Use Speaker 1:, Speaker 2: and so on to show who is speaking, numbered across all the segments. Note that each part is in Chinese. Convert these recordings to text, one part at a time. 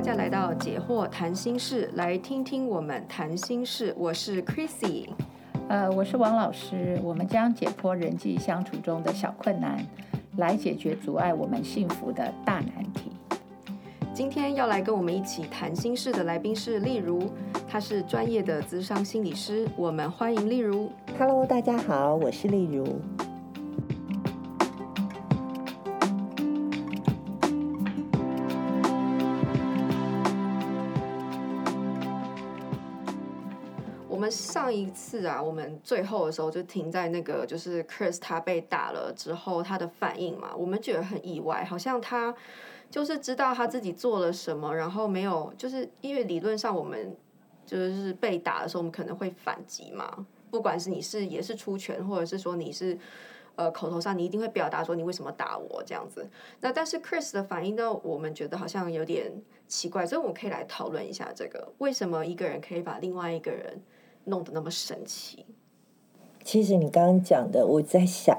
Speaker 1: 大家来到解惑谈心室，来听听我们谈心事。我是 Chrissy，
Speaker 2: 呃，我是王老师。我们将解剖人际相处中的小困难，来解决阻碍我们幸福的大难题。
Speaker 1: 今天要来跟我们一起谈心事的来宾是例如，她是专业的咨商心理师。我们欢迎例如。
Speaker 3: Hello，大家好，我是例如。
Speaker 1: 上一次啊，我们最后的时候就停在那个，就是 Chris 他被打了之后他的反应嘛，我们觉得很意外，好像他就是知道他自己做了什么，然后没有，就是因为理论上我们就是被打的时候，我们可能会反击嘛，不管是你是也是出拳，或者是说你是呃口头上，你一定会表达说你为什么打我这样子。那但是 Chris 的反应呢，我们觉得好像有点奇怪，所以我们可以来讨论一下这个，为什么一个人可以把另外一个人弄得那么神奇。
Speaker 3: 其实你刚刚讲的，我在想，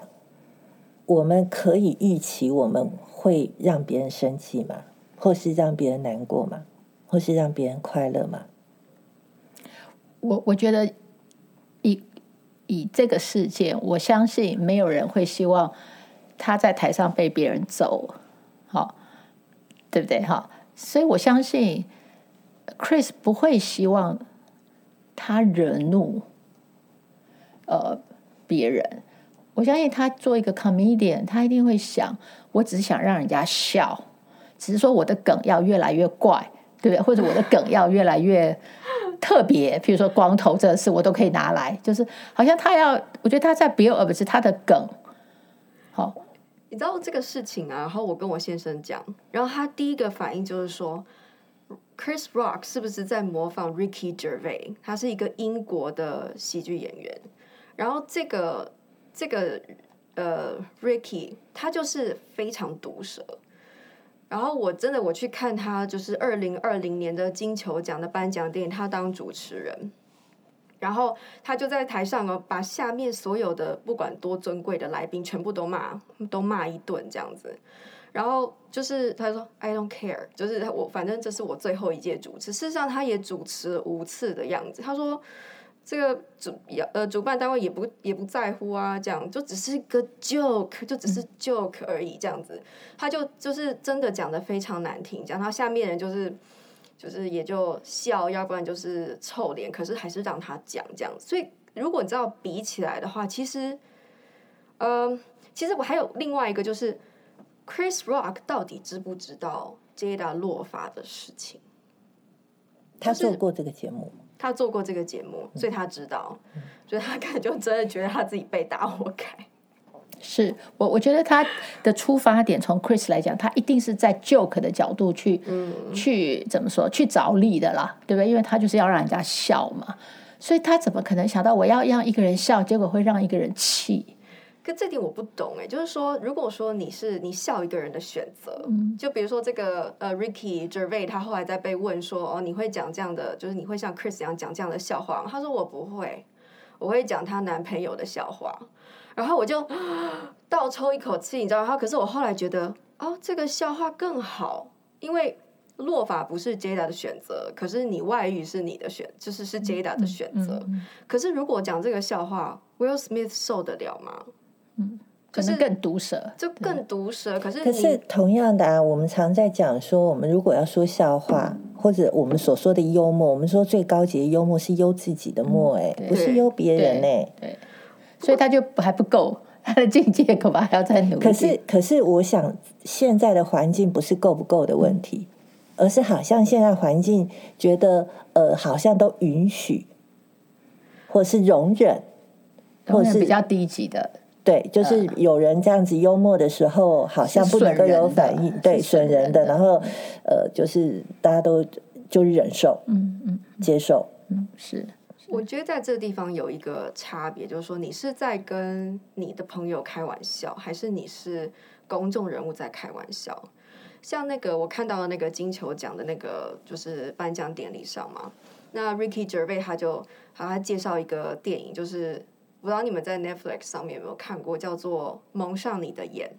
Speaker 3: 我们可以预期我们会让别人生气吗？或是让别人难过吗？或是让别人快乐吗？
Speaker 2: 我我觉得以以这个事件，我相信没有人会希望他在台上被别人揍，好，对不对？哈，所以我相信 Chris 不会希望。他惹怒，呃，别人，我相信他做一个 comedian，他一定会想，我只是想让人家笑，只是说我的梗要越来越怪，对不对？或者我的梗要越来越 特别，譬如说光头这事，我都可以拿来，就是好像他要，我觉得他在 build up 是他的梗。好，
Speaker 1: 你知道这个事情啊，然后我跟我先生讲，然后他第一个反应就是说。Chris Rock 是不是在模仿 Ricky Gervais？他是一个英国的喜剧演员。然后这个这个呃，Ricky 他就是非常毒舌。然后我真的我去看他就是二零二零年的金球奖的颁奖典礼，他当主持人。然后他就在台上哦，把下面所有的不管多尊贵的来宾全部都骂，都骂一顿这样子。然后就是他说 I don't care，就是我反正这是我最后一届主持。事实上他也主持了五次的样子。他说这个主呃主办单位也不也不在乎啊，这样就只是一个 joke，就只是 joke 而已这样子。他就就是真的讲的非常难听，讲到下面人就是就是也就笑，要不然就是臭脸，可是还是让他讲这样子。所以如果你知道比起来的话，其实嗯、呃，其实我还有另外一个就是。Chris Rock 到底知不知道 Jada 落发的事情？
Speaker 3: 他做过这个节目，
Speaker 1: 他做过这个节目，所以他知道，嗯、所以他可能就真的觉得他自己被打活该。
Speaker 2: 是我，我觉得他的出发点从 Chris 来讲，他一定是在 joke 的角度去，嗯、去怎么说，去着力的啦，对不对？因为他就是要让人家笑嘛，所以他怎么可能想到我要让一个人笑，结果会让一个人气？
Speaker 1: 可这点我不懂哎，就是说，如果说你是你笑一个人的选择，嗯、就比如说这个呃，Ricky Gervais，他后来在被问说，哦，你会讲这样的，就是你会像 Chris 一样讲这样的笑话吗？他说我不会，我会讲她男朋友的笑话。然后我就倒抽一口气，你知道？然后可是我后来觉得，哦，这个笑话更好，因为落法不是 Jada 的选择，可是你外遇是你的选，就是是 Jada 的选择。嗯嗯嗯、可是如果讲这个笑话，Will Smith 受得了吗？
Speaker 2: 嗯，可能更毒舌，
Speaker 1: 就更毒舌。可是，
Speaker 3: 可是同样的啊，我们常在讲说，我们如果要说笑话，嗯、或者我们所说的幽默，我们说最高级的幽默是幽自己的默，哎、嗯，不是幽别人哎。对，
Speaker 2: 所以他就还不够，他的境界恐怕还要再努力。
Speaker 3: 可是，可是，我想现在的环境不是够不够的问题，嗯、而是好像现在环境觉得，呃，好像都允许，或是容忍，
Speaker 2: 或是比较低级的。
Speaker 3: 对，就是有人这样子幽默的时候，好像不能够有反应，对，损人的。然后，呃，就是大家都就忍受，嗯嗯，接受，
Speaker 2: 嗯，是。
Speaker 1: 我觉得在这个地方有一个差别，就是说你是在跟你的朋友开玩笑，还是你是公众人物在开玩笑？像那个我看到的那个金球奖的那个就是颁奖典礼上嘛，那 Ricky Gervais 他就好像介绍一个电影，就是。不知道你们在 Netflix 上面有没有看过，叫做《蒙上你的眼》。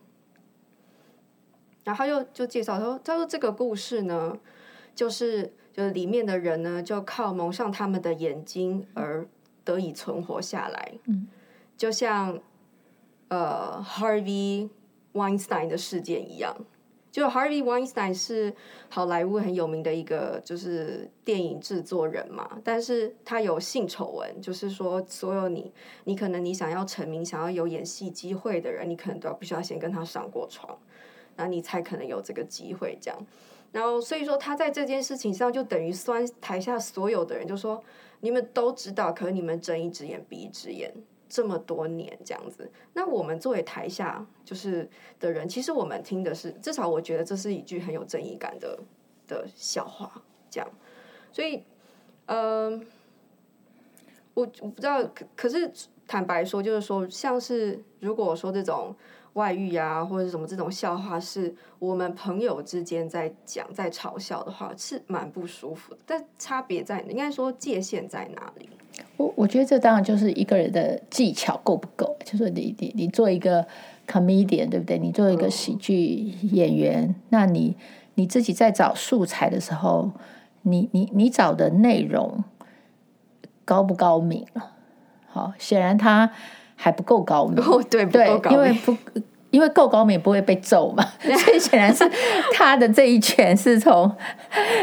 Speaker 1: 然后他就就介绍说，他说这个故事呢，就是就是里面的人呢，就靠蒙上他们的眼睛而得以存活下来。
Speaker 2: 嗯，
Speaker 1: 就像呃 Harvey Weinstein 的事件一样。就 Harvey Weinstein 是好莱坞很有名的一个就是电影制作人嘛，但是他有性丑闻，就是说所有你你可能你想要成名、想要有演戏机会的人，你可能都要必须要先跟他上过床，那你才可能有这个机会这样。然后所以说他在这件事情上就等于酸台下所有的人，就说你们都知道，可是你们睁一只眼闭一只眼。这么多年这样子，那我们作为台下就是的人，其实我们听的是，至少我觉得这是一句很有正义感的的笑话，这样。所以，嗯、我我不知道，可可是坦白说，就是说，像是如果说这种外遇啊，或者什么这种笑话，是我们朋友之间在讲、在嘲笑的话，是蛮不舒服的。但差别在，应该说界限在哪里？
Speaker 2: 我我觉得这当然就是一个人的技巧够不够，就是你你你做一个 comedian 对不对？你做一个喜剧演员，嗯、那你你自己在找素材的时候，你你你找的内容高不高明？好，显然他还不够高明。
Speaker 1: 哦，对，不够高明，
Speaker 2: 因为不因为够高明不会被揍嘛，所以显然是他的这一拳是从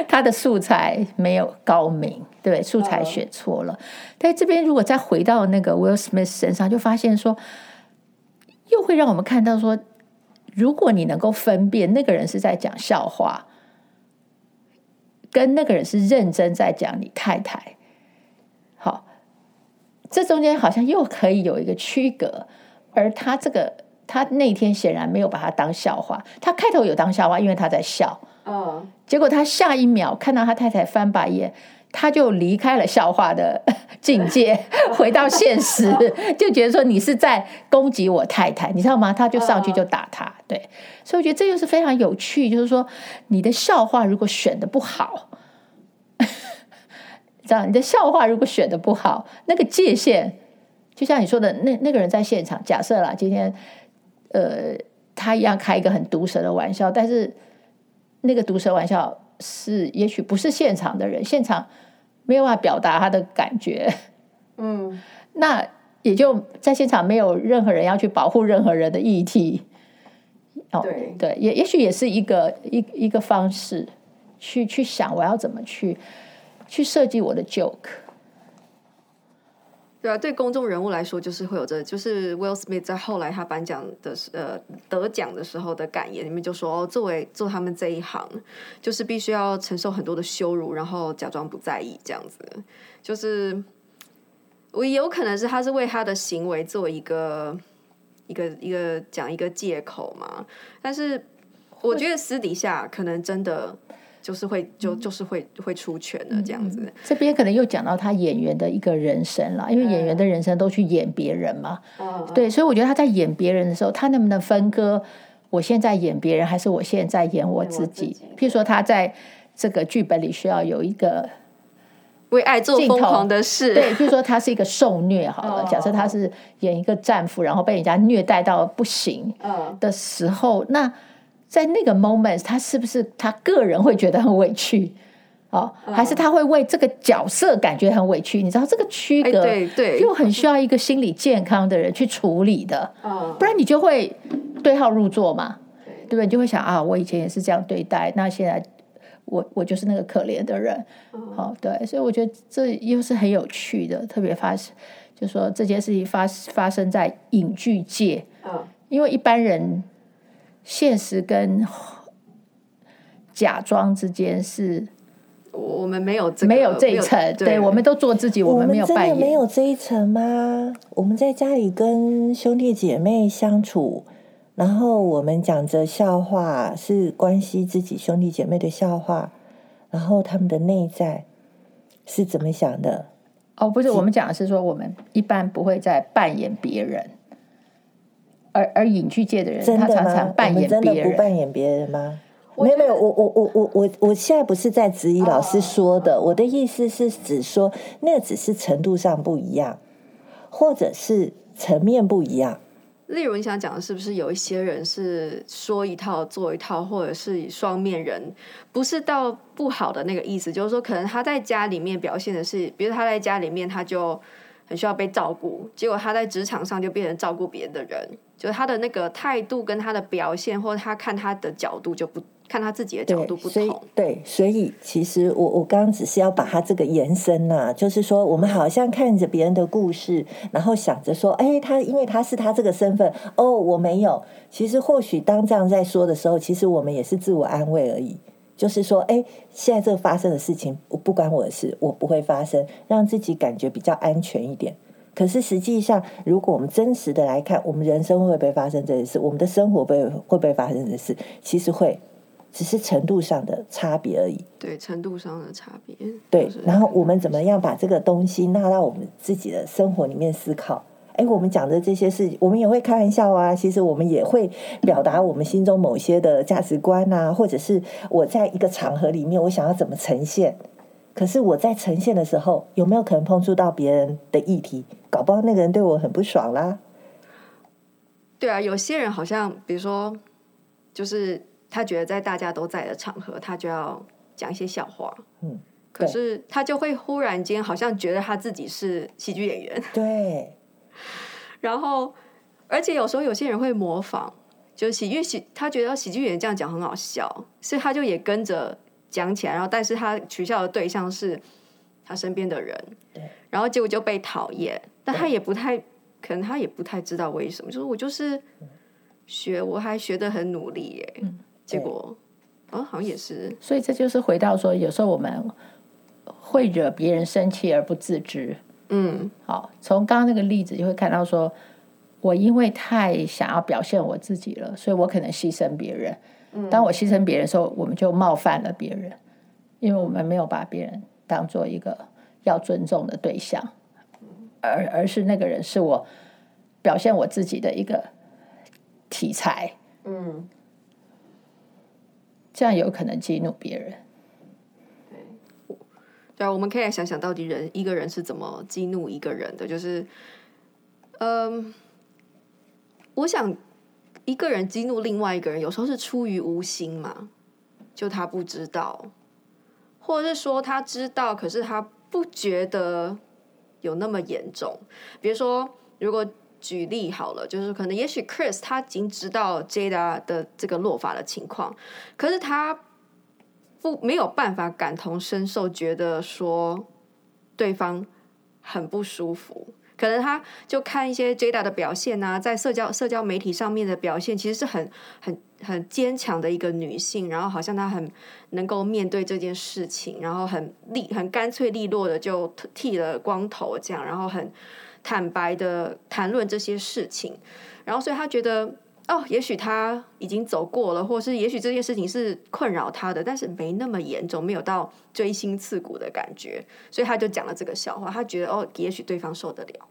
Speaker 2: 他的素材没有高明。对，素材选错了。但这边如果再回到那个 Will Smith 身上，就发现说，又会让我们看到说，如果你能够分辨那个人是在讲笑话，跟那个人是认真在讲你太太，好，这中间好像又可以有一个区隔。而他这个，他那天显然没有把他当笑话，他开头有当笑话，因为他在笑。
Speaker 1: 嗯，
Speaker 2: 结果他下一秒看到他太太翻白眼。他就离开了笑话的 境界，回到现实，就觉得说你是在攻击我太太，你知道吗？他就上去就打他，对，所以我觉得这就是非常有趣，就是说你的笑话如果选的不好，知道你的笑话如果选的不好，那个界限，就像你说的，那那个人在现场，假设啦，今天呃，他一样开一个很毒舌的玩笑，但是那个毒舌玩笑。是，也许不是现场的人，现场没有办法表达他的感觉，
Speaker 1: 嗯，
Speaker 2: 那也就在现场没有任何人要去保护任何人的议题，哦，
Speaker 1: 对。
Speaker 2: 对，也也许也是一个一一个方式，去去想我要怎么去去设计我的 joke。
Speaker 1: 对啊，对公众人物来说，就是会有这，就是 Will Smith 在后来他颁奖的呃得奖的时候的感言里面就说，哦，作为做他们这一行，就是必须要承受很多的羞辱，然后假装不在意这样子。就是我有可能是他是为他的行为做一个一个一个讲一个借口嘛，但是我觉得私底下可能真的。就是会就就是会会出拳的这样子，嗯，
Speaker 2: 这边可能又讲到他演员的一个人生了，因为演员的人生都去演别人嘛，
Speaker 1: 嗯，
Speaker 2: 对，所以我觉得他在演别人的时候，他能不能分割？我现在演别人，还是我现在演我自己？譬如说，他在这个剧本里需要有一个
Speaker 1: 为爱做疯狂的事，
Speaker 2: 对，譬如说他是一个受虐好了，假设他是演一个战俘，然后被人家虐待到不行的时候，那。在那个 moment，他是不是他个人会觉得很委屈？哦，还是他会为这个角色感觉很委屈？你知道这个区隔，
Speaker 1: 对对，
Speaker 2: 又很需要一个心理健康的人去处理的，不然你就会对号入座嘛，对不对？你就会想啊，我以前也是这样对待，那现在我我就是那个可怜的人，好，对，所以我觉得这又是很有趣的，特别发生，就说这件事情发发生在影剧界，因为一般人。现实跟假装之间是，
Speaker 1: 我们没有、这个、
Speaker 2: 没有这一层，对，对，我们都做自己，我们没有扮演，
Speaker 3: 我们没有这一层吗？我们在家里跟兄弟姐妹相处，然后我们讲着笑话，是关系自己兄弟姐妹的笑话，然后他们的内在是怎么想的？
Speaker 2: 哦，不是，我们讲的是说，我们一般不会再扮演别人。而而影剧界的人，他常常扮演别人。
Speaker 3: 真的不扮演别人吗？没有没有，我我我我我我现在不是在质疑老师说的，我的意思是指说，那只是程度上不一样，或者是层面不一样。
Speaker 1: 例如，你想讲的是不是有一些人是说一套做一套，或者是双面人？不是到不好的那个意思，就是说，可能他在家里面表现的是，比如他在家里面他就很需要被照顾，结果他在职场上就变成照顾别人的人，就是他的那个态度跟他的表现，或者他看他的角度就不。看他自己的角度不同，
Speaker 3: 对，对，所以其实我我刚刚只是要把他这个延伸呐、啊，就是说我们好像看着别人的故事，然后想着说，哎，他因为他是他这个身份，哦，我没有。其实或许当这样在说的时候，其实我们也是自我安慰而已，就是说，哎，现在这个发生的事情，我不关我的事，我不会发生，让自己感觉比较安全一点。可是实际上，如果我们真实的来看，我们人生会不会发生这些事？我们的生活会会不会发生这些事？其实会。只是程度上的差别而已。
Speaker 1: 对，程度上的差
Speaker 3: 别。对，然后我们怎么样把这个东西纳到我们自己的生活里面思考？哎，我们讲的这些事，我们也会开玩笑啊。其实我们也会表达我们心中某些的价值观啊，或者是我在一个场合里面，我想要怎么呈现。可是我在呈现的时候，有没有可能碰触到别人的议题？搞不好那个人对我很不爽啦。
Speaker 1: 对啊，有些人好像，比如说，就是。他觉得在大家都在的场合，他就要讲一些笑话。嗯，可是他就会忽然间好像觉得他自己是喜剧演员。
Speaker 3: 对。
Speaker 1: 然后，而且有时候有些人会模仿，就是喜剧喜，他觉得喜剧演员这样讲很好笑，所以他就也跟着讲起来。然后，但是他取笑的对象是他身边的人。对。然后结果就被讨厌，但他也不太可能，他也不太知道为什么。就是我就是学，我还学得很努力耶。嗯结果，哦，好像也是。
Speaker 2: 所以这就是回到说，有时候我们会惹别人生气而不自知。
Speaker 1: 嗯，
Speaker 2: 好，从刚刚那个例子就会看到说，我因为太想要表现我自己了，所以我可能牺牲别人。当我牺牲别人的时候，我们就冒犯了别人，因为我们没有把别人当做一个要尊重的对象，而而是那个人是我表现我自己的一个题材。
Speaker 1: 嗯。
Speaker 2: 这样有可能激怒别人。
Speaker 1: 对，对啊，我们可以来想想到底人一个人是怎么激怒一个人的。就是，嗯，我想一个人激怒另外一个人，有时候是出于无心嘛，就他不知道，或者是说他知道，可是他不觉得有那么严重。比如说，如果。举例好了，就是可能也许 Chris 他已经知道 Jada 的这个落发的情况，可是他不没有办法感同身受，觉得说对方很不舒服。可能她就看一些 Jada 的表现啊，在社交社交媒体上面的表现，其实是很很很坚强的一个女性，然后好像她很能够面对这件事情，然后很利很干脆利落的就剃了光头这样，然后很。坦白的谈论这些事情，然后所以她觉得哦，也许他已经走过了，或是也许这件事情是困扰他的，但是没那么严重，没有到锥心刺骨的感觉，所以他就讲了这个笑话。他觉得哦，也许对方受得了。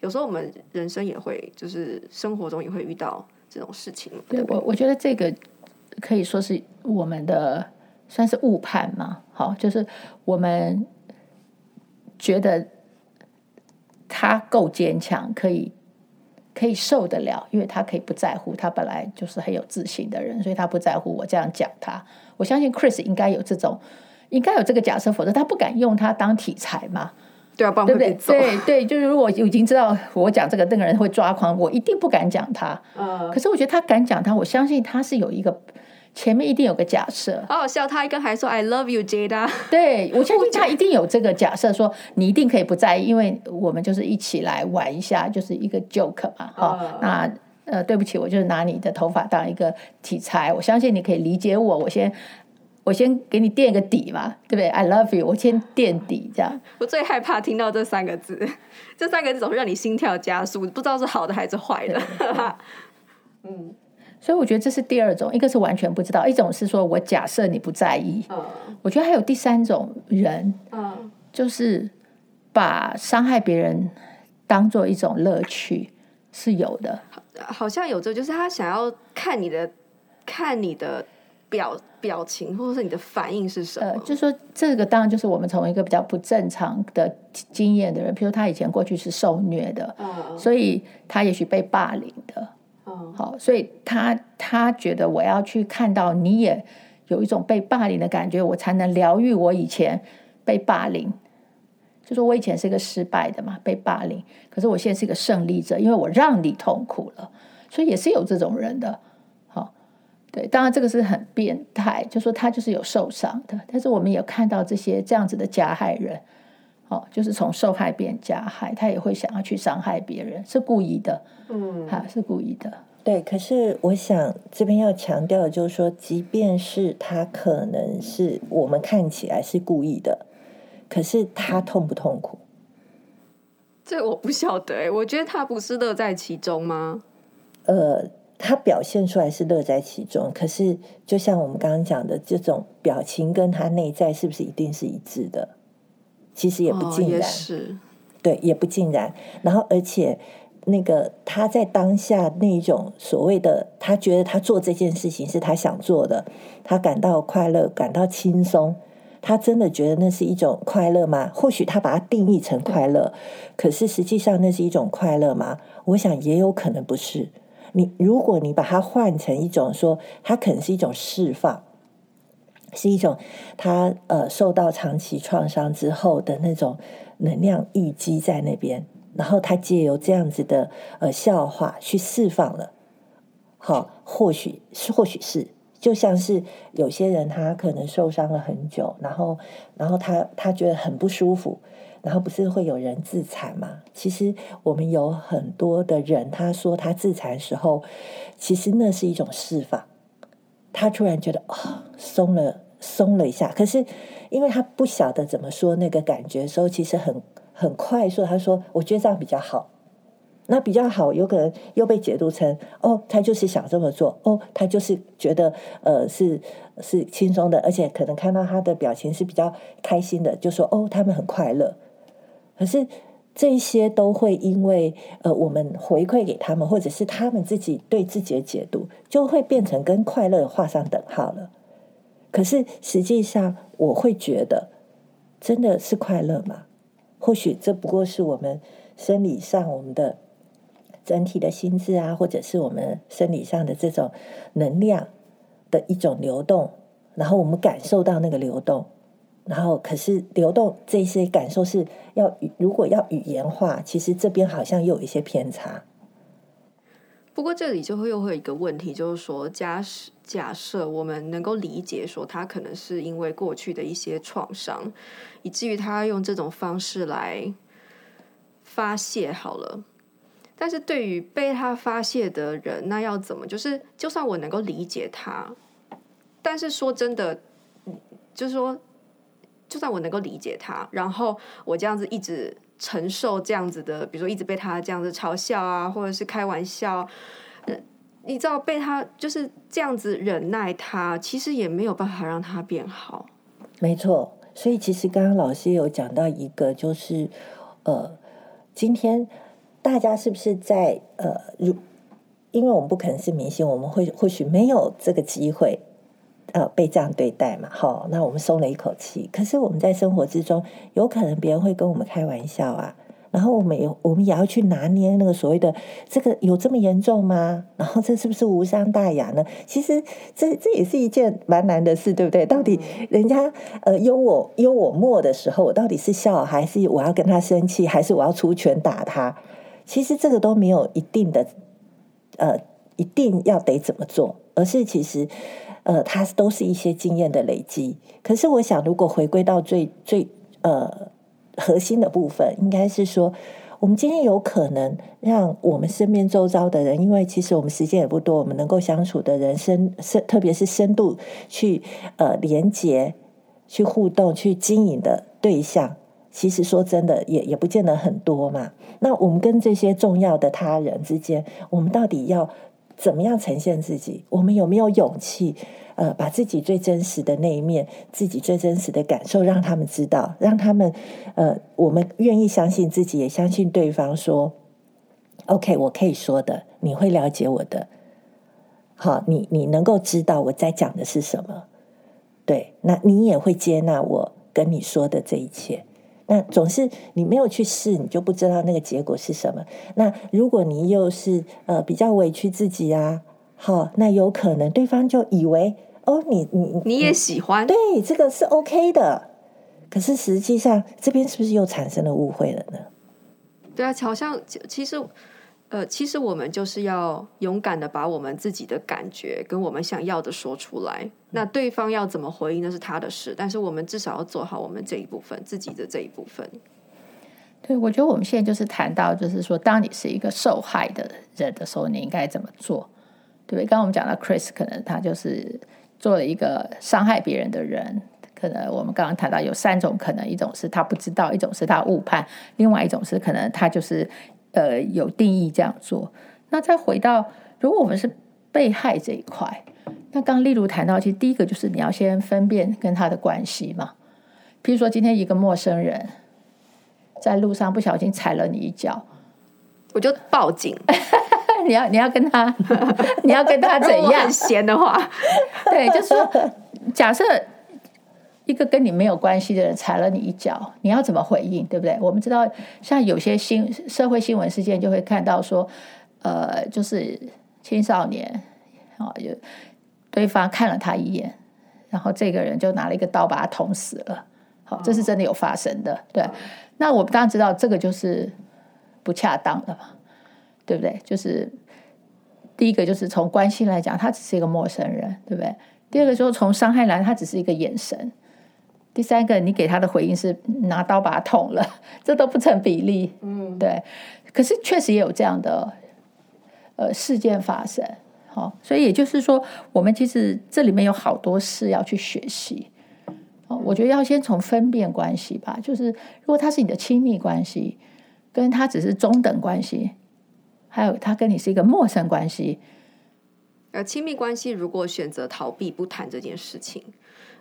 Speaker 1: 有时候我们人生也会，就是生活中也会遇到这种事情。
Speaker 2: 对，我我觉得这个可以说是我们的算是误判嘛，好，就是我们觉得。他够坚强，可以可以受得了，因为他可以不在乎。他本来就是很有自信的人，所以他不在乎我这样讲他。我相信 Chris 应该有这种，应该有这个假设，否则他不敢用他当题材嘛。
Speaker 1: 对啊，不然会被揍。
Speaker 2: 对对对，就是如果已经知道我讲这个，那个人会抓狂，我一定不敢讲他。
Speaker 1: 嗯。
Speaker 2: 可是我觉得他敢讲他，我相信他是有一个。前面一定有个假设，
Speaker 1: 好好笑。他一个还说 "I love you, Jada"。
Speaker 2: 对，我相信他一定有这个假设，说你一定可以不在意，因为我们就是一起来玩一下，就是一个 joke 嘛。好、uh，那呃，对不起，我就是拿你的头发当一个题材。我相信你可以理解我。我先我先给你垫个底嘛，对不对？I love you，我先垫底这样。
Speaker 1: 我最害怕听到这三个字，这三个字总是让你心跳加速，不知道是好的还是坏的。
Speaker 2: 嗯。所以我觉得这是第二种，一个是完全不知道，一种是说我假设你不在意。
Speaker 1: 嗯，
Speaker 2: 我觉得还有第三种人，
Speaker 1: 嗯，
Speaker 2: 就是把伤害别人当做一种乐趣，是有的。
Speaker 1: 好像有这，就是他想要看你的，看你的表表情，或者是你的反应是什么？
Speaker 2: 呃，就是说这个当然就是我们从一个比较不正常的经验的人，比如他以前过去是受虐的，
Speaker 1: 嗯、
Speaker 2: 所以他也许被霸凌的，好，所以他他觉得我要去看到你也有一种被霸凌的感觉，我才能疗愈我以前被霸凌。就说我以前是一个失败的嘛，被霸凌，可是我现在是一个胜利者，因为我让你痛苦了，所以也是有这种人的。好对，当然这个是很变态，就说他就是有受伤的，但是我们也看到这些这样子的加害人，哦，就是从受害变加害，他也会想要去伤害别人，是故意的，嗯，哈，是故意的。
Speaker 3: 对，可是我想这边要强调的就是说，即便是他可能是我们看起来是故意的，可是他痛不痛苦？
Speaker 1: 这我不晓得，我觉得他不是乐在其中吗？
Speaker 3: 呃。他表现出来是乐在其中，可是就像我们刚刚讲的，这种表情跟他内在是不是一定是一致的？其实也不尽然，
Speaker 1: 哦、是
Speaker 3: 对，也不尽然。然后，而且那个他在当下那一种所谓的，他觉得他做这件事情是他想做的，他感到快乐，感到轻松，他真的觉得那是一种快乐吗？或许他把它定义成快乐，可是实际上那是一种快乐吗？我想也有可能不是。你如果你把它换成一种说，它可能是一种释放，是一种他呃受到长期创伤之后的那种能量淤积在那边，然后他借由这样子的呃笑话去释放了。好，或许是或许是，就像是有些人他可能受伤了很久，然后然后他他觉得很不舒服。然后不是会有人自残吗？其实我们有很多的人，他说他自残的时候，其实那是一种释放。他突然觉得啊、松了，松了一下。可是因为他不晓得怎么说那个感觉的时候，其实很很快速。他说：“我觉得这样比较好。”那比较好，有可能又被解读成哦，他就是想这么做。哦，他就是觉得呃是是轻松的，而且可能看到他的表情是比较开心的，就说哦，他们很快乐。可是这些都会因为呃，我们回馈给他们，或者是他们自己对自己的解读，就会变成跟快乐画上等号了。可是实际上，我会觉得真的是快乐吗？或许这不过是我们生理上我们的整体的心智啊，或者是我们生理上的这种能量的一种流动，然后我们感受到那个流动。然后，可是流动这些感受是要，如果要语言化，其实这边好像又有一些偏差。
Speaker 1: 不过这里就会又会有一个问题，就是说，假设假设我们能够理解说，他可能是因为过去的一些创伤，以至于他用这种方式来发泄好了。但是对于被他发泄的人，那要怎么？就是就算我能够理解他，但是说真的，就是说。就算我能够理解他，然后我这样子一直承受这样子的，比如说一直被他这样子嘲笑啊，或者是开玩笑，你知道被他就是这样子忍耐他，其实也没有办法让他变好。
Speaker 3: 没错，所以其实刚刚老师有讲到一个，就是呃，今天大家是不是在呃，如因为我们不可能是明星，我们会或许没有这个机会。呃，被这样对待嘛，好，那我们松了一口气。可是我们在生活之中，有可能别人会跟我们开玩笑啊，然后我们也我们也要去拿捏那个所谓的这个有这么严重吗？然后这是不是无伤大雅呢？其实这这也是一件蛮难的事，对不对？到底人家呃幽我幽我默的时候，我到底是笑还是我要跟他生气，还是我要出拳打他？其实这个都没有一定的呃一定要得怎么做，而是其实。呃，它都是一些经验的累积。可是，我想，如果回归到最最呃核心的部分，应该是说，我们今天有可能让我们身边周遭的人，因为其实我们时间也不多，我们能够相处的人深深，特别是深度去呃连接、去互动、去经营的对象，其实说真的，也也不见得很多嘛。那我们跟这些重要的他人之间，我们到底要？怎么样呈现自己？我们有没有勇气？呃，把自己最真实的那一面，自己最真实的感受，让他们知道，让他们，呃，我们愿意相信自己，也相信对方说，，OK，我可以说的，你会了解我的。好，你你能够知道我在讲的是什么，对，那你也会接纳我跟你说的这一切。那总是你没有去试，你就不知道那个结果是什么。那如果你又是呃比较委屈自己啊，好，那有可能对方就以为哦，你你
Speaker 1: 你也喜欢，
Speaker 3: 对，这个是 OK 的。可是实际上这边是不是又产生了误会了呢？
Speaker 1: 对啊，好像其实。呃，其实我们就是要勇敢的把我们自己的感觉跟我们想要的说出来。那对方要怎么回应那是他的事，但是我们至少要做好我们这一部分，自己的这一部分。
Speaker 2: 对，我觉得我们现在就是谈到，就是说，当你是一个受害的人的时候，你应该怎么做？对不对？刚刚我们讲到 Chris，可能他就是做了一个伤害别人的人。可能我们刚刚谈到有三种可能，一种是他不知道，一种是他误判，另外一种是可能他就是。呃，有定义这样做。那再回到，如果我们是被害这一块，那刚刚例如谈到，其实第一个就是你要先分辨跟他的关系嘛。譬如说，今天一个陌生人在路上不小心踩了你一脚，
Speaker 1: 我就报警。
Speaker 2: 你要你要跟他，你要跟他怎样？
Speaker 1: 很闲的话，
Speaker 2: 对，就是说，假设。一个跟你没有关系的人踩了你一脚，你要怎么回应？对不对？我们知道，像有些新社会新闻事件，就会看到说，呃，就是青少年啊，有对方看了他一眼，然后这个人就拿了一个刀把他捅死了。好，这是真的有发生的。对，那我们当然知道这个就是不恰当的嘛，对不对？就是第一个就是从关系来讲，他只是一个陌生人，对不对？第二个就是从伤害来，他只是一个眼神。第三个，你给他的回应是拿刀把他捅了，这都不成比例。嗯，对。可是确实也有这样的呃事件发生。好、哦，所以也就是说，我们其实这里面有好多事要去学习。哦，我觉得要先从分辨关系吧，就是如果他是你的亲密关系，跟他只是中等关系，还有他跟你是一个陌生关系。
Speaker 1: 呃，亲密关系如果选择逃避不谈这件事情。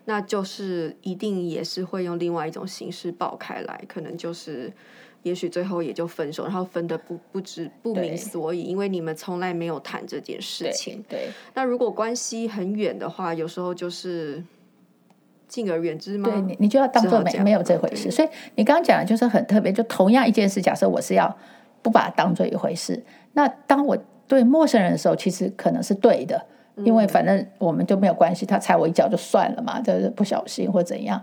Speaker 1: 那就是一定也是会用另外一种形式爆开来，可能就是，也许最后也就分手，然后分的不不知不明所以，因为你们从来没有谈这件事情。
Speaker 2: 对。对，
Speaker 1: 那如果关系很远的话，有时候就是敬而远之吗？
Speaker 2: 对，你你就要当做没没有这回事。所以你刚刚讲的就是很特别，就同样一件事，假设我是要不把它当做一回事，那当我对陌生人的时候，其实可能是对的。因为反正我们就没有关系，他踩我一脚就算了嘛，就是不小心或怎样。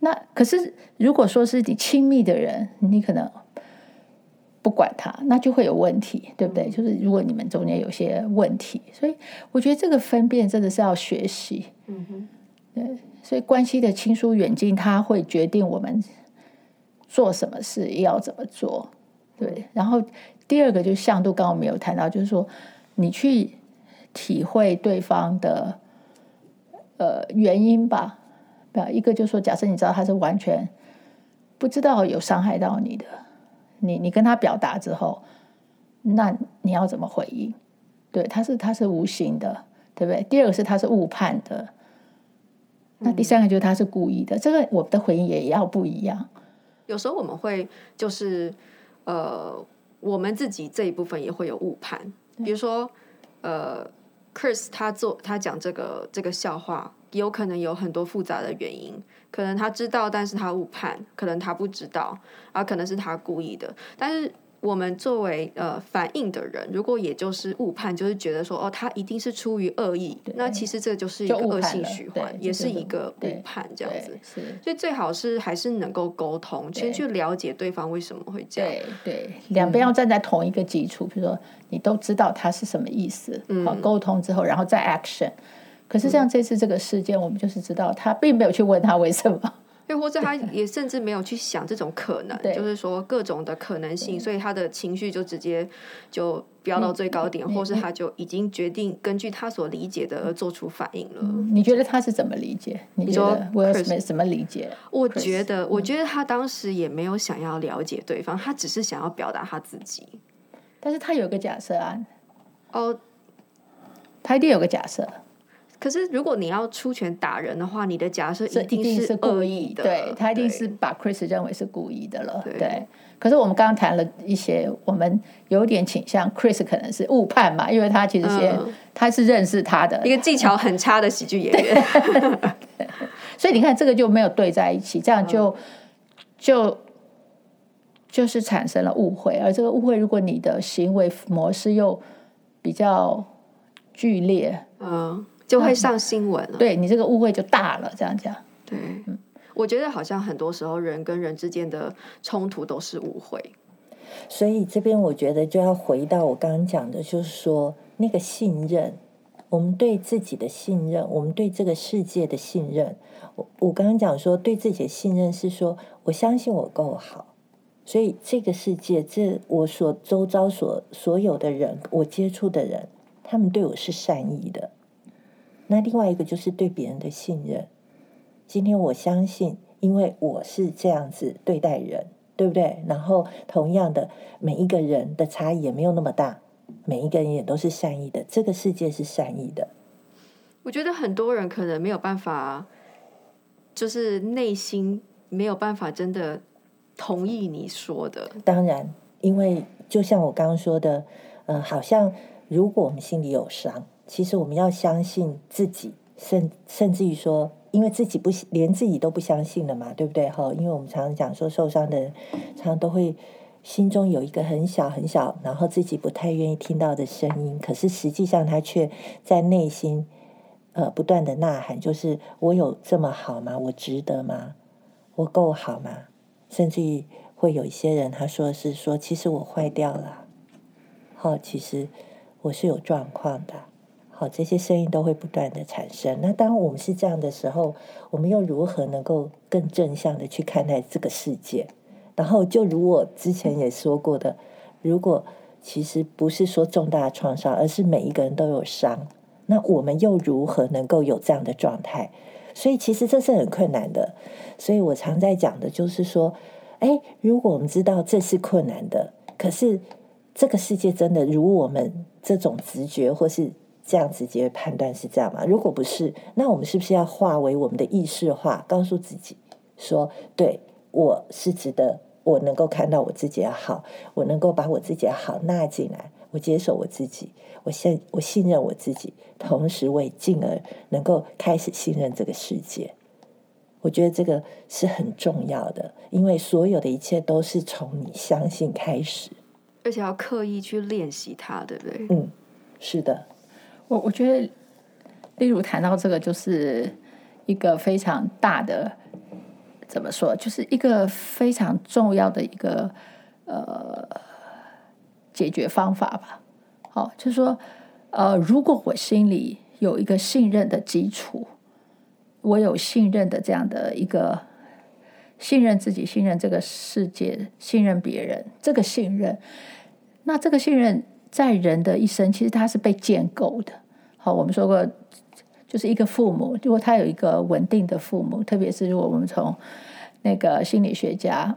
Speaker 2: 那可是如果说是你亲密的人，你可能不管他，那就会有问题，对不对？就是如果你们中间有些问题，所以我觉得这个分辨真的是要学习。嗯哼，对，所以关系的亲疏远近，它会决定我们做什么事要怎么做。对，然后第二个就是向度，刚刚我没有谈到，就是说你去。体会对方的呃原因吧，一个就是说，假设你知道他是完全不知道有伤害到你的，你你跟他表达之后，那你要怎么回应？对，他是他是无形的，对不对？第二个是他是误判的，那第三个就是他是故意的，嗯、这个我们的回应也要不一样。
Speaker 1: 有时候我们会就是呃，我们自己这一部分也会有误判，比如说呃。Chris 他做他讲这个这个笑话，有可能有很多复杂的原因，可能他知道，但是他误判，可能他不知道，啊，可能是他故意的，但是。我们作为呃反应的人，如果也就是误判，就是觉得说哦，他一定是出于恶意，那其实这就是一个恶性循环，也是一个误判这样子。所以最好是还是能够沟通，先去了解对方为什么会这样。
Speaker 2: 对对，两边要站在同一个基础，比如说你都知道他是什么意思，好沟通之后，然后再 action。可是像这次这个事件，我们就是知道他并没有去问他为什么。
Speaker 1: 又或者他也甚至没有去想这种可能，就是说各种的可能性，所以他的情绪就直接就飙到最高点，嗯、或是他就已经决定根据他所理解的而做出反应了。
Speaker 2: 嗯、你觉得他是怎么理解？你说 Will Smith 怎么理解？
Speaker 1: 我觉得，我觉得他当时也没有想要了解对方，他只是想要表达他自己。
Speaker 2: 但是他有个假设啊，
Speaker 1: 哦，
Speaker 2: 他一定有个假设。
Speaker 1: 可是如果你要出拳打人的话，你的假设一定
Speaker 2: 是故意
Speaker 1: 的，
Speaker 2: 对，他一定是把 Chris 认为是故意的了，
Speaker 1: 对。
Speaker 2: 对。可是我们刚刚谈了一些，我们有点倾向 Chris 可能是误判嘛，因为他其实先、嗯、他是认识他的
Speaker 1: 一个技巧很差的喜剧演员，
Speaker 2: 所以你看这个就没有对在一起，这样就、嗯、就就是产生了误会，而这个误会，如果你的行为模式又比较剧烈，
Speaker 1: 嗯，就会上新闻了，
Speaker 2: 对你这个误会就大了，这样讲，
Speaker 1: 对，嗯。我觉得好像很多时候人跟人之间的冲突都是误会，
Speaker 3: 所以这边我觉得就要回到我刚刚讲的，就是说那个信任，我们对自己的信任，我们对这个世界的信任。我我刚刚讲说对自己的信任是说，我相信我够好，所以这个世界，这我所周遭所所有的人，我接触的人，他们对我是善意的。那另外一个就是对别人的信任。今天我相信，因为我是这样子对待人，对不对？然后同样的，每一个人的差异也没有那么大，每一个人也都是善意的，这个世界是善意的。
Speaker 1: 我觉得很多人可能没有办法，就是内心没有办法真的同意你说的。
Speaker 3: 当然，因为就像我刚刚说的，嗯、呃，好像如果我们心里有伤，其实我们要相信自己，甚甚至于说。因为自己不连自己都不相信了嘛，对不对？哈，因为我们常常讲说，受伤的人常常都会心中有一个很小很小，然后自己不太愿意听到的声音，可是实际上他却在内心呃不断的呐喊，就是我有这么好吗？我值得吗？我够好吗？甚至于会有一些人他说是说，其实我坏掉了，好，其实我是有状况的。好，这些声音都会不断的产生。那当我们是这样的时候，我们又如何能够更正向的去看待这个世界？然后，就如我之前也说过的，如果其实不是说重大创伤，而是每一个人都有伤，那我们又如何能够有这样的状态？所以，其实这是很困难的。所以我常在讲的就是说，哎，如果我们知道这是困难的，可是这个世界真的如我们这种直觉或是这样直接判断是这样吗？如果不是，那我们是不是要化为我们的意识化，告诉自己说：对，我是值得，我能够看到我自己的好，我能够把我自己的好纳进来，我接受我自己，我信我信任我自己，同时我也进而能够开始信任这个世界。我觉得这个是很重要的，因为所有的一切都是从你相信开始，
Speaker 1: 而且要刻意去练习它，对不对？
Speaker 3: 嗯，是的。
Speaker 2: 我我觉得，例如谈到这个，就是一个非常大的，怎么说，就是一个非常重要的一个呃解决方法吧。好，就是说，呃，如果我心里有一个信任的基础，我有信任的这样的一个信任自己、信任这个世界、信任别人，这个信任，那这个信任。在人的一生，其实他是被建构的。好，我们说过，就是一个父母，如果他有一个稳定的父母，特别是如果我们从那个心理学家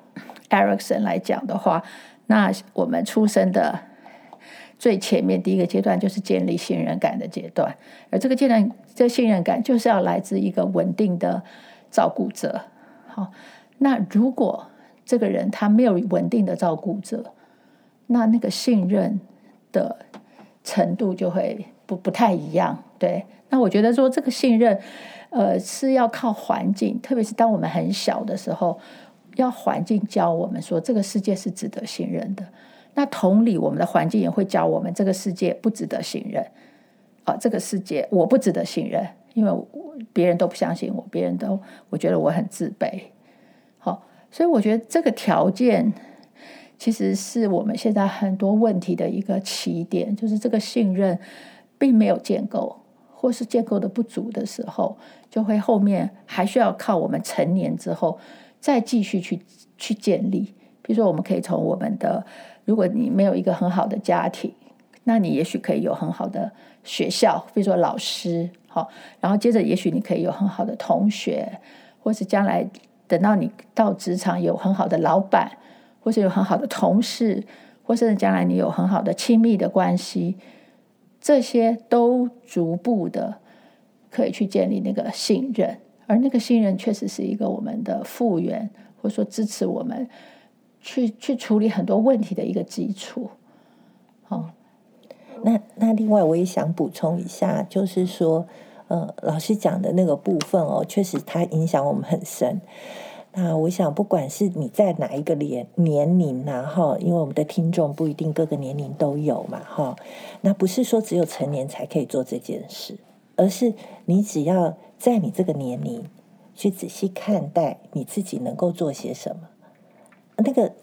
Speaker 2: Erikson 来讲的话，那我们出生的最前面第一个阶段就是建立信任感的阶段，而这个阶段，这信任感就是要来自一个稳定的照顾者。好，那如果这个人他没有稳定的照顾者，那那个信任。的程度就会不不太一样，对。那我觉得说这个信任，呃，是要靠环境，特别是当我们很小的时候，要环境教我们说这个世界是值得信任的。那同理，我们的环境也会教我们这个世界不值得信任。啊、这个世界我不值得信任，因为别人都不相信我，别人都我觉得我很自卑。好，所以我觉得这个条件。其实是我们现在很多问题的一个起点，就是这个信任并没有建构，或是建构的不足的时候，就会后面还需要靠我们成年之后再继续去去建立。比如说，我们可以从我们的，如果你没有一个很好的家庭，那你也许可以有很好的学校，比如说老师，好，然后接着也许你可以有很好的同学，或是将来等到你到职场有很好的老板。或是有很好的同事，或是将来你有很好的亲密的关系，这些都逐步的可以去建立那个信任，而那个信任确实是一个我们的复原，或者说支持我们去去处理很多问题的一个基础。好，
Speaker 3: 那那另外我也想补充一下，就是说，呃，老师讲的那个部分哦，确实它影响我们很深。那我想，不管是你在哪一个年年龄呐，哈，因为我们的听众不一定各个年龄都有嘛，哈，那不是说只有成年才可以做这件事，而是你只要在你这个年龄去仔细看待你自己能够做些什么，那个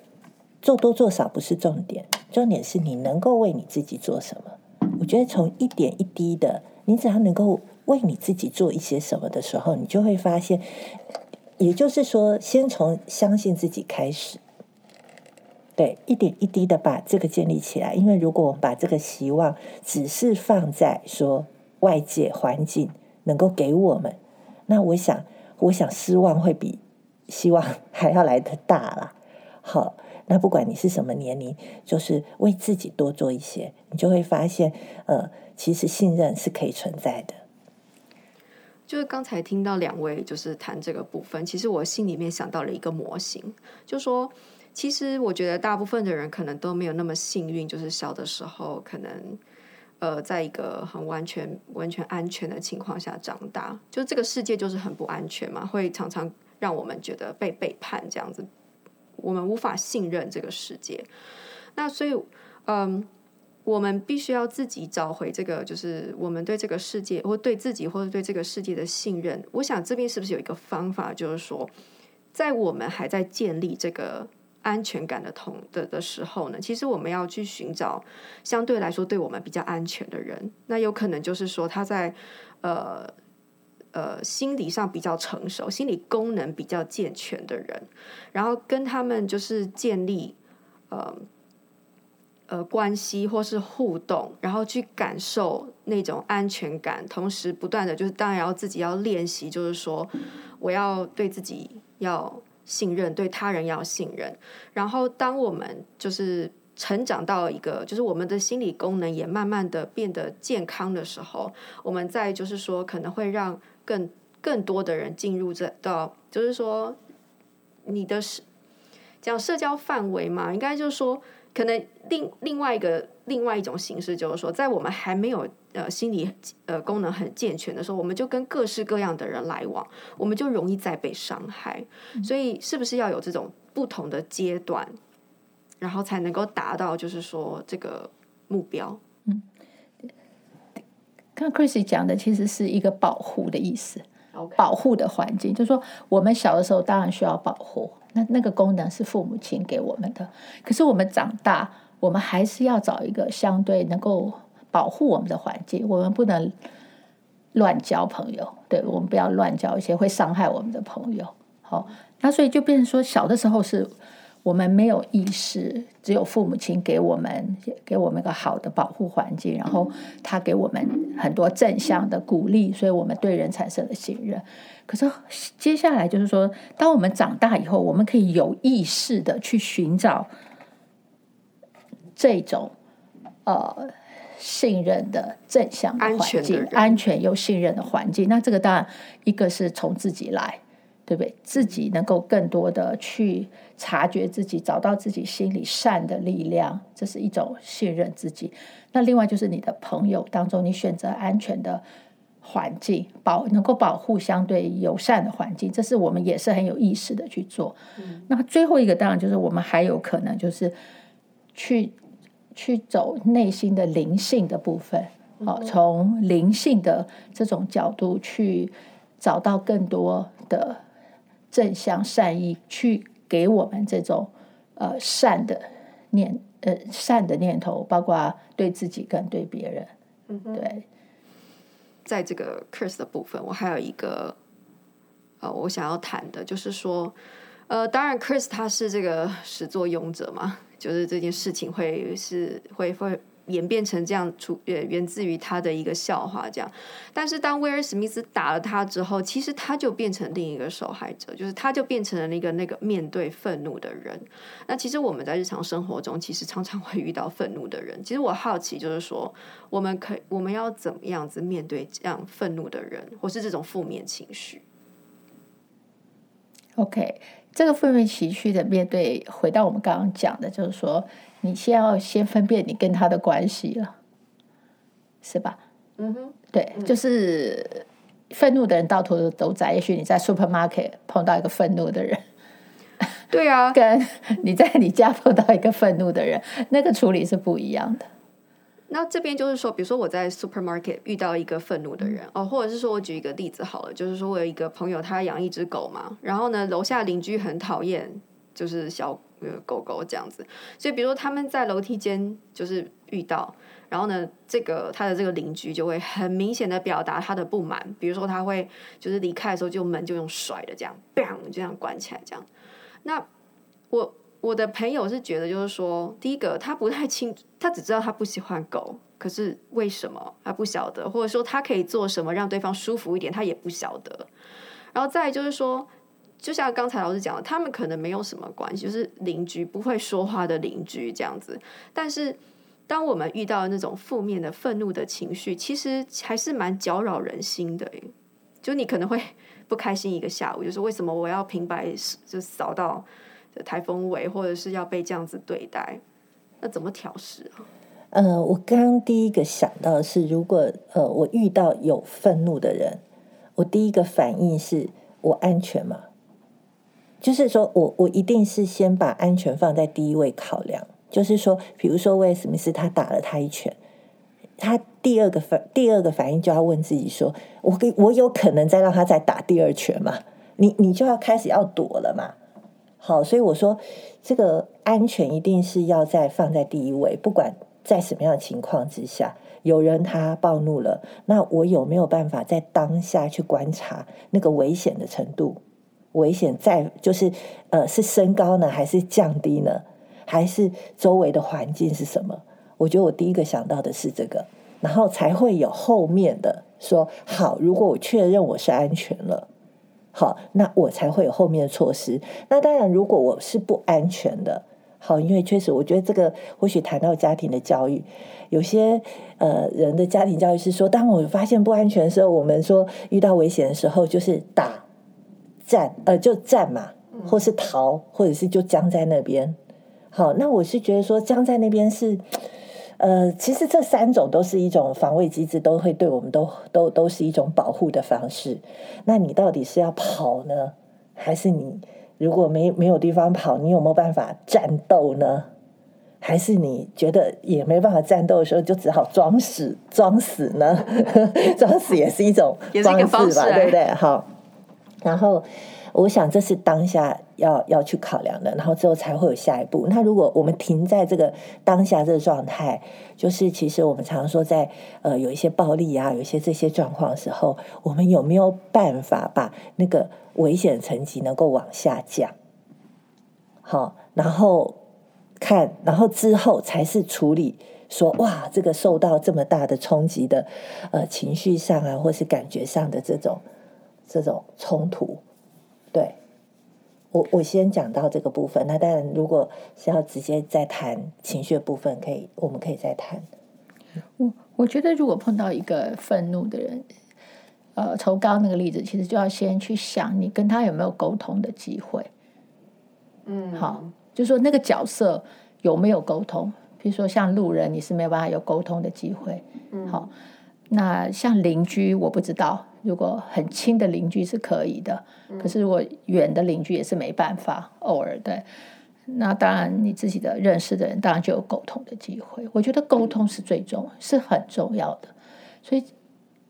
Speaker 3: 做多做少不是重点，重点是你能够为你自己做什么。我觉得从一点一滴的，你只要能够为你自己做一些什么的时候，你就会发现。也就是说，先从相信自己开始，对，一点一滴的把这个建立起来。因为如果我们把这个希望只是放在说外界环境能够给我们，那我想，我想失望会比希望 还要来得大啦。好，那不管你是什么年龄，就是为自己多做一些，你就会发现，呃，其实信任是可以存在的。
Speaker 1: 就是刚才听到两位就是谈这个部分，其实我心里面想到了一个模型，就说其实我觉得大部分的人可能都没有那么幸运，就是小的时候可能呃在一个很完全完全安全的情况下长大，就这个世界就是很不安全嘛，会常常让我们觉得被背叛这样子，我们无法信任这个世界。那所以嗯。我们必须要自己找回这个，就是我们对这个世界，或对自己，或者对这个世界的信任。我想这边是不是有一个方法，就是说，在我们还在建立这个安全感的同的的时候呢，其实我们要去寻找相对来说对我们比较安全的人。那有可能就是说他在呃呃心理上比较成熟，心理功能比较健全的人，然后跟他们就是建立呃。呃，关系或是互动，然后去感受那种安全感，同时不断的就是，当然要自己要练习，就是说，我要对自己要信任，对他人要信任。然后，当我们就是成长到一个，就是我们的心理功能也慢慢的变得健康的时候，我们再就是说，可能会让更更多的人进入这到，就是说，你的是讲社交范围嘛，应该就是说。可能另另外一个另外一种形式就是说，在我们还没有呃心理呃功能很健全的时候，我们就跟各式各样的人来往，我们就容易再被伤害。所以，是不是要有这种不同的阶段，然后才能够达到就是说这个目标？嗯，
Speaker 2: 刚 Chrissy 讲的其实是一个保护的意思.保护的环境，就是说我们小的时候当然需要保护。那那个功能是父母亲给我们的，可是我们长大，我们还是要找一个相对能够保护我们的环境。我们不能乱交朋友，对，我们不要乱交一些会伤害我们的朋友。好，那所以就变成说，小的时候是我们没有意识，只有父母亲给我们给我们一个好的保护环境，然后他给我们很多正向的鼓励，所以我们对人产生了信任。可是接下来就是说，当我们长大以后，我们可以有意识的去寻找这种呃信任的正向的环境，安全，安全又信任的环境。那这个当然一个是从自己来，对不对？自己能够更多的去察觉自己，找到自己心里善的力量，这是一种信任自己。那另外就是你的朋友当中，你选择安全的。环境保能够保护相对友善的环境，这是我们也是很有意识的去做。嗯、那最后一个当然就是我们还有可能就是去去走内心的灵性的部分，好、嗯，从灵性的这种角度去找到更多的正向善意，去给我们这种呃善的念呃善的念头，包括对自己跟对别人，嗯、对。
Speaker 1: 在这个 Chris 的部分，我还有一个呃，我想要谈的，就是说，呃，当然 Chris 他是这个始作俑者嘛，就是这件事情会是会会演变成这样，出呃源自于他的一个笑话这样。但是当威尔史密斯打了他之后，其实他就变成另一个受害者，就是他就变成了那个那个面对愤怒的人。那其实我们在日常生活中，其实常常会遇到愤怒的人。其实我好奇，就是说，我们可我们要怎么样子面对这样愤怒的人，或是这种负面情绪
Speaker 2: ？OK，这个负面情绪的面对，回到我们刚刚讲的，就是说。你先要先分辨你跟他的关系了，是吧？
Speaker 1: 嗯哼，
Speaker 2: 对，就是愤怒的人到处都在。也许你在 supermarket 碰到一个愤怒的人，
Speaker 1: 对啊，
Speaker 2: 跟你在你家碰到一个愤怒的人，那个处理是不一样的。
Speaker 1: 那这边就是说，比如说我在 supermarket 遇到一个愤怒的人，哦，或者是说我举一个例子好了，就是说我有一个朋友，他养一只狗嘛，然后呢，楼下邻居很讨厌，就是小。狗狗这样子，所以比如说他们在楼梯间就是遇到，然后呢，这个他的这个邻居就会很明显的表达他的不满，比如说他会就是离开的时候就门就用甩的这样，bang 就这样关起来这样。那我我的朋友是觉得就是说，第一个他不太清，他只知道他不喜欢狗，可是为什么他不晓得，或者说他可以做什么让对方舒服一点，他也不晓得。然后再就是说。就像刚才老师讲的，他们可能没有什么关系，就是邻居不会说话的邻居这样子。但是，当我们遇到那种负面的愤怒的情绪，其实还是蛮搅扰人心的。就你可能会 不开心一个下午，就是为什么我要平白就扫到台风尾，或者是要被这样子对待？那怎么调试啊？
Speaker 3: 呃，我刚第一个想到的是，如果呃我遇到有愤怒的人，我第一个反应是我安全吗？就是说我我一定是先把安全放在第一位考量。就是说，比如说威尔史密斯他打了他一拳，他第二个反第二个反应就要问自己说：我给我有可能再让他再打第二拳吗？你你就要开始要躲了嘛。好，所以我说这个安全一定是要再放在第一位，不管在什么样的情况之下，有人他暴怒了，那我有没有办法在当下去观察那个危险的程度？危险在就是呃是升高呢，还是降低呢？还是周围的环境是什么？我觉得我第一个想到的是这个，然后才会有后面的说好。如果我确认我是安全了，好，那我才会有后面的措施。那当然，如果我是不安全的，好，因为确实我觉得这个或许谈到家庭的教育，有些呃人的家庭教育是说，当我发现不安全的时候，我们说遇到危险的时候就是打。战呃就站嘛，或是逃，或者是就僵在那边。好，那我是觉得说僵在那边是，呃，其实这三种都是一种防卫机制，都会对我们都都都是一种保护的方式。那你到底是要跑呢，还是你如果没没有地方跑，你有没有办法战斗呢？还是你觉得也没办法战斗的时候，就只好装死装死呢？装死也是一种方式吧，对不对？好。然后，我想这是当下要要去考量的，然后之后才会有下一步。那如果我们停在这个当下这个状态，就是其实我们常常说在，呃有一些暴力啊，有一些这些状况的时候，我们有没有办法把那个危险层级能够往下降？好，然后看，然后之后才是处理说，哇，这个受到这么大的冲击的呃情绪上啊，或是感觉上的这种。这种冲突，对，我我先讲到这个部分。那当然，如果是要直接再谈情绪的部分，可以，我们可以再谈。
Speaker 2: 我我觉得，如果碰到一个愤怒的人，呃，从刚刚那个例子，其实就要先去想，你跟他有没有沟通的机会。嗯，好，就说那个角色有没有沟通？比如说像路人，你是没有办法有沟通的机会。嗯，好，那像邻居，我不知道。如果很亲的邻居是可以的，可是如果远的邻居也是没办法。偶尔对，那当然你自己的认识的人，当然就有沟通的机会。我觉得沟通是最重，是很重要的。所以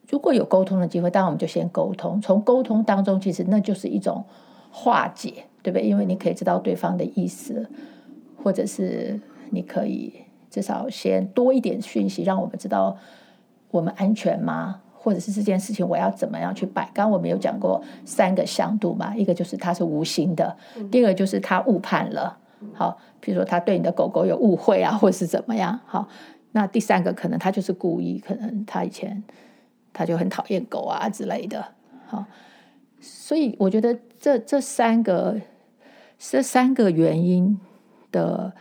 Speaker 2: 如果有沟通的机会，当然我们就先沟通。从沟通当中，其实那就是一种化解，对不对？因为你可以知道对方的意思，或者是你可以至少先多一点讯息，让我们知道我们安全吗？或者是这件事情我要怎么样去摆？刚刚我们有讲过三个向度嘛，一个就是他是无心的，第二个就是他误判了。好，比如说他对你的狗狗有误会啊，或者是怎么样？好，那第三个可能他就是故意，可能他以前他就很讨厌狗啊之类的。好，所以我觉得这这三个这三个原因的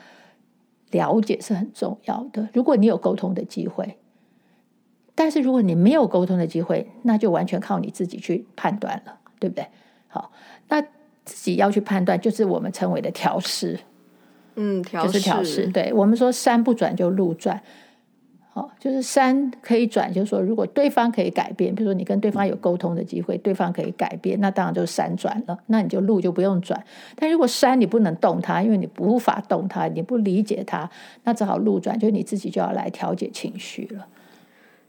Speaker 2: 了解是很重要的。如果你有沟通的机会，但是如果你没有沟通的机会，那就完全靠你自己去判断了，对不对？好，那自己要去判断，就是我们称为的调试。
Speaker 1: 嗯，调试
Speaker 2: 就是调试。对，我们说山不转就路转。好，就是山可以转，就是说如果对方可以改变，比如说你跟对方有沟通的机会，对方可以改变，那当然就是山转了，那你就路就不用转。但如果山你不能动它，因为你无法动它，你不理解它，那只好路转，就你自己就要来调节情绪了。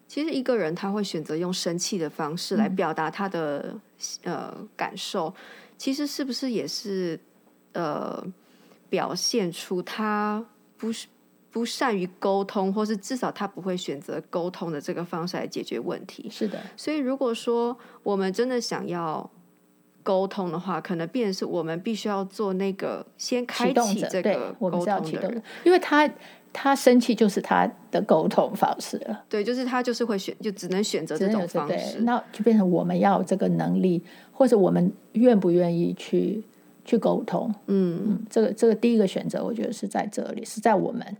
Speaker 1: 其实一个人他会选择用生气的方式来表达他的、嗯、呃感受，其实是不是也是呃表现出他不是不善于沟通，或是至少他不会选择沟通的这个方式来解决问题？
Speaker 2: 是的。
Speaker 1: 所以如果说我们真的想要沟通的话，可能变成是我们必须要做那个先开启这个沟通的人，
Speaker 2: 因为他。他生气就是他的沟通方式了，
Speaker 1: 对，就是他就是会选，就只能选择这种方式，
Speaker 2: 那就变成我们要这个能力，或者我们愿不愿意去去沟通，
Speaker 1: 嗯，
Speaker 2: 嗯，这个这个第一个选择，我觉得是在这里，是在我们，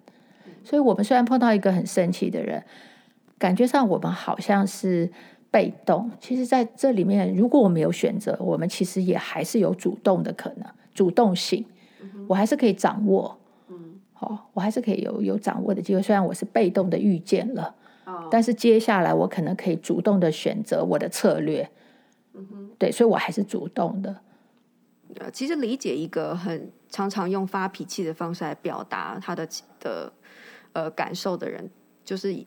Speaker 2: 所以我们虽然碰到一个很生气的人，感觉上我们好像是被动，其实在这里面，如果我们有选择，我们其实也还是有主动的可能，主动性，我还是可以掌握。哦，我还是可以有有掌握的机会，虽然我是被动的遇见了，哦，但是接下来我可能可以主动的选择我的策略，嗯哼，对，所以我还是主动的。
Speaker 1: 呃其实理解一个很常常用发脾气的方式来表达他的的呃感受的人，就是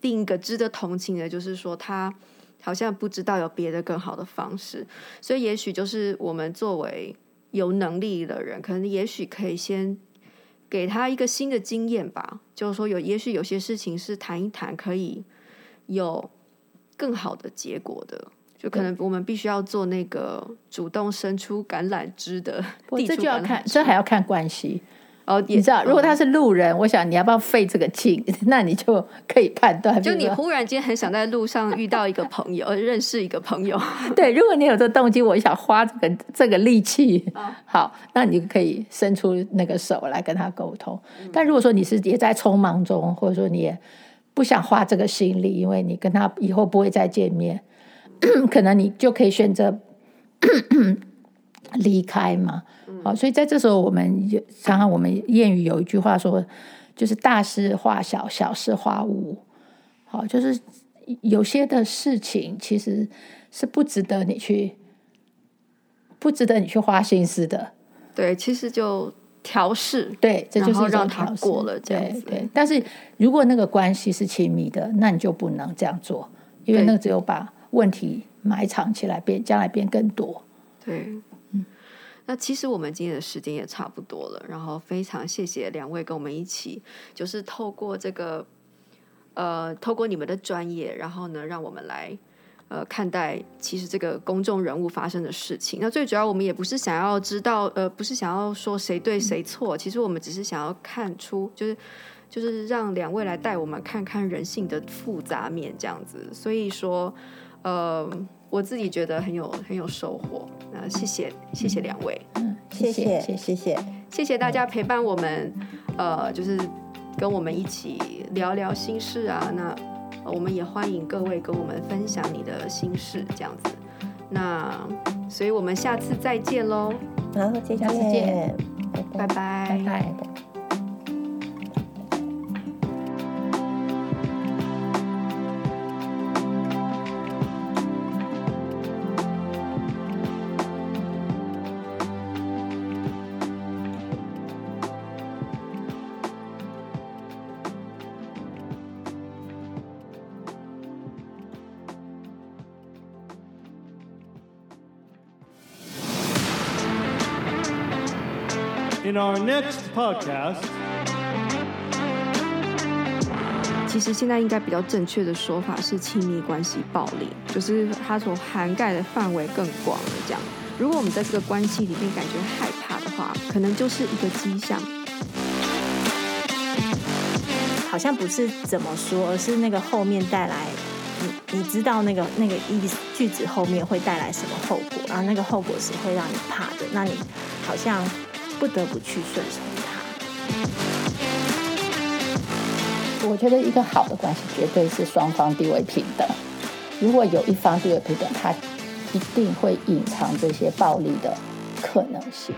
Speaker 1: 另一个值得同情的，就是说他好像不知道有别的更好的方式，所以也许就是我们作为有能力的人，可能也许可以先。给他一个新的经验吧，就是说有，也许有些事情是谈一谈可以有更好的结果的，就可能我们必须要做那个主动伸出橄榄枝的。
Speaker 2: 不，这就要看，这还要看关系。哦，你知道，如果他是路人，我想你要不要费这个劲？那你就可以判断。
Speaker 1: 就你忽然间很想在路上遇到一个朋友，认识一个朋友。
Speaker 2: 对，如果你有这个动机，我想花这个这个力气，好，那你就可以伸出那个手来跟他沟通。但如果说你是也在匆忙中，或者说你也不想花这个心力，因为你跟他以后不会再见面，可能你就可以选择 离开嘛。好，所以在这时候，我们常常我们谚语有一句话说，就是大事化小，小事化无。好，就是有些的事情其实是不值得你去，不值得你去花心思的。
Speaker 1: 对，其实就调试，
Speaker 2: 对，这就是
Speaker 1: 让他过了这样子。
Speaker 2: 对，对，但是如果那个关系是亲密的，那你就不能这样做，因为那个只有把问题埋藏起来，变将来变更多。
Speaker 1: 对。那其实我们今天的时间也差不多了，然后非常谢谢两位跟我们一起，就是透过这个，呃，透过你们的专业，然后呢，让我们来呃看待其实这个公众人物发生的事情。那最主要，我们也不是想要知道，呃，不是想要说谁对谁错，其实我们只是想要看出，就是就是让两位来带我们看看人性的复杂面这样子。所以说，呃。我自己觉得很有很有收获，那谢谢谢谢两位，
Speaker 3: 嗯，谢谢。谢谢。
Speaker 1: 谢谢大家陪伴我们，呃，就是跟我们一起聊聊心事啊，那我们也欢迎各位跟我们分享你的心事，这样子，那所以我们下次再见喽，
Speaker 3: 好，下次见，
Speaker 1: 拜拜，拜拜。
Speaker 4: In our next podcast，
Speaker 1: 其实现在应该比较正确的说法是亲密关系暴力，就是它所涵盖的范围更广了。这样，如果我们在这个关系里面感觉害怕的话，可能就是一个迹象。
Speaker 5: 好像不是怎么说，而是那个后面带来，你你知道那个那个意思句子后面会带来什么后果，然后那个后果是会让你怕的，那你好像不得不去顺从他。
Speaker 2: 我觉得一个好的关系绝对是双方地位平等。如果有一方地位平等，他一定会隐藏这些暴力的可能性。